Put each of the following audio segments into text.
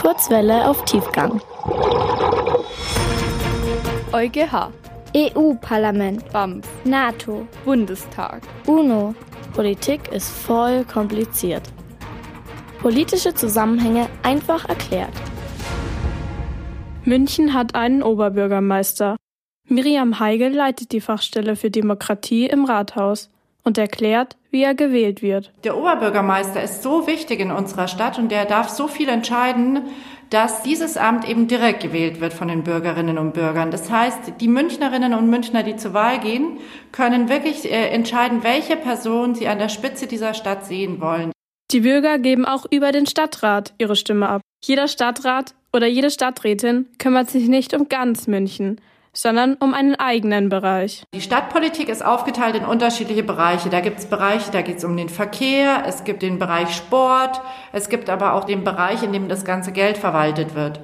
Kurzwelle auf Tiefgang. EuGH, EU-Parlament, BAMF, NATO, Bundestag. UNO. Politik ist voll kompliziert. Politische Zusammenhänge einfach erklärt. München hat einen Oberbürgermeister. Miriam Heigel leitet die Fachstelle für Demokratie im Rathaus und erklärt, wie er gewählt wird. Der Oberbürgermeister ist so wichtig in unserer Stadt und der darf so viel entscheiden, dass dieses Amt eben direkt gewählt wird von den Bürgerinnen und Bürgern. Das heißt, die Münchnerinnen und Münchner, die zur Wahl gehen, können wirklich äh, entscheiden, welche Person sie an der Spitze dieser Stadt sehen wollen. Die Bürger geben auch über den Stadtrat ihre Stimme ab. Jeder Stadtrat oder jede Stadträtin kümmert sich nicht um ganz München, sondern um einen eigenen Bereich. Die Stadtpolitik ist aufgeteilt in unterschiedliche Bereiche. Da gibt es Bereiche, da geht es um den Verkehr, es gibt den Bereich Sport, es gibt aber auch den Bereich, in dem das ganze Geld verwaltet wird.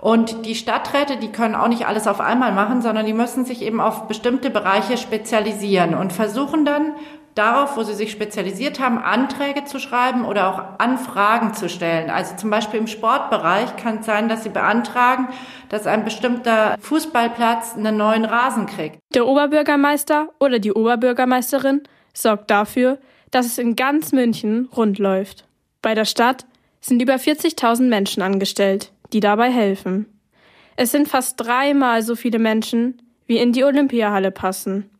Und die Stadträte, die können auch nicht alles auf einmal machen, sondern die müssen sich eben auf bestimmte Bereiche spezialisieren und versuchen dann darauf, wo sie sich spezialisiert haben, Anträge zu schreiben oder auch Anfragen zu stellen. Also zum Beispiel im Sportbereich kann es sein, dass sie beantragen, dass ein bestimmter Fußballplatz einen neuen Rasen kriegt. Der Oberbürgermeister oder die Oberbürgermeisterin sorgt dafür, dass es in ganz München rund läuft. Bei der Stadt sind über 40.000 Menschen angestellt, die dabei helfen. Es sind fast dreimal so viele Menschen, wie in die Olympiahalle passen.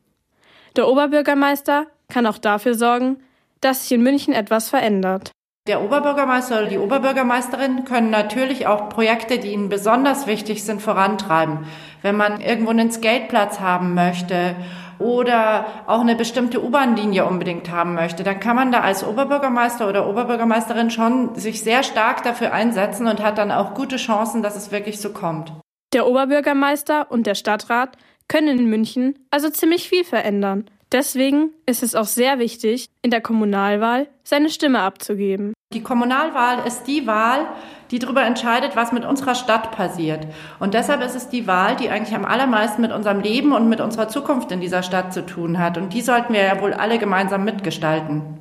Der Oberbürgermeister kann auch dafür sorgen, dass sich in München etwas verändert. Der Oberbürgermeister oder die Oberbürgermeisterin können natürlich auch Projekte, die ihnen besonders wichtig sind, vorantreiben. Wenn man irgendwo einen Skateplatz haben möchte oder auch eine bestimmte U-Bahn-Linie unbedingt haben möchte, dann kann man da als Oberbürgermeister oder Oberbürgermeisterin schon sich sehr stark dafür einsetzen und hat dann auch gute Chancen, dass es wirklich so kommt. Der Oberbürgermeister und der Stadtrat können in München also ziemlich viel verändern. Deswegen ist es auch sehr wichtig, in der Kommunalwahl seine Stimme abzugeben. Die Kommunalwahl ist die Wahl, die darüber entscheidet, was mit unserer Stadt passiert. Und deshalb ist es die Wahl, die eigentlich am allermeisten mit unserem Leben und mit unserer Zukunft in dieser Stadt zu tun hat. Und die sollten wir ja wohl alle gemeinsam mitgestalten.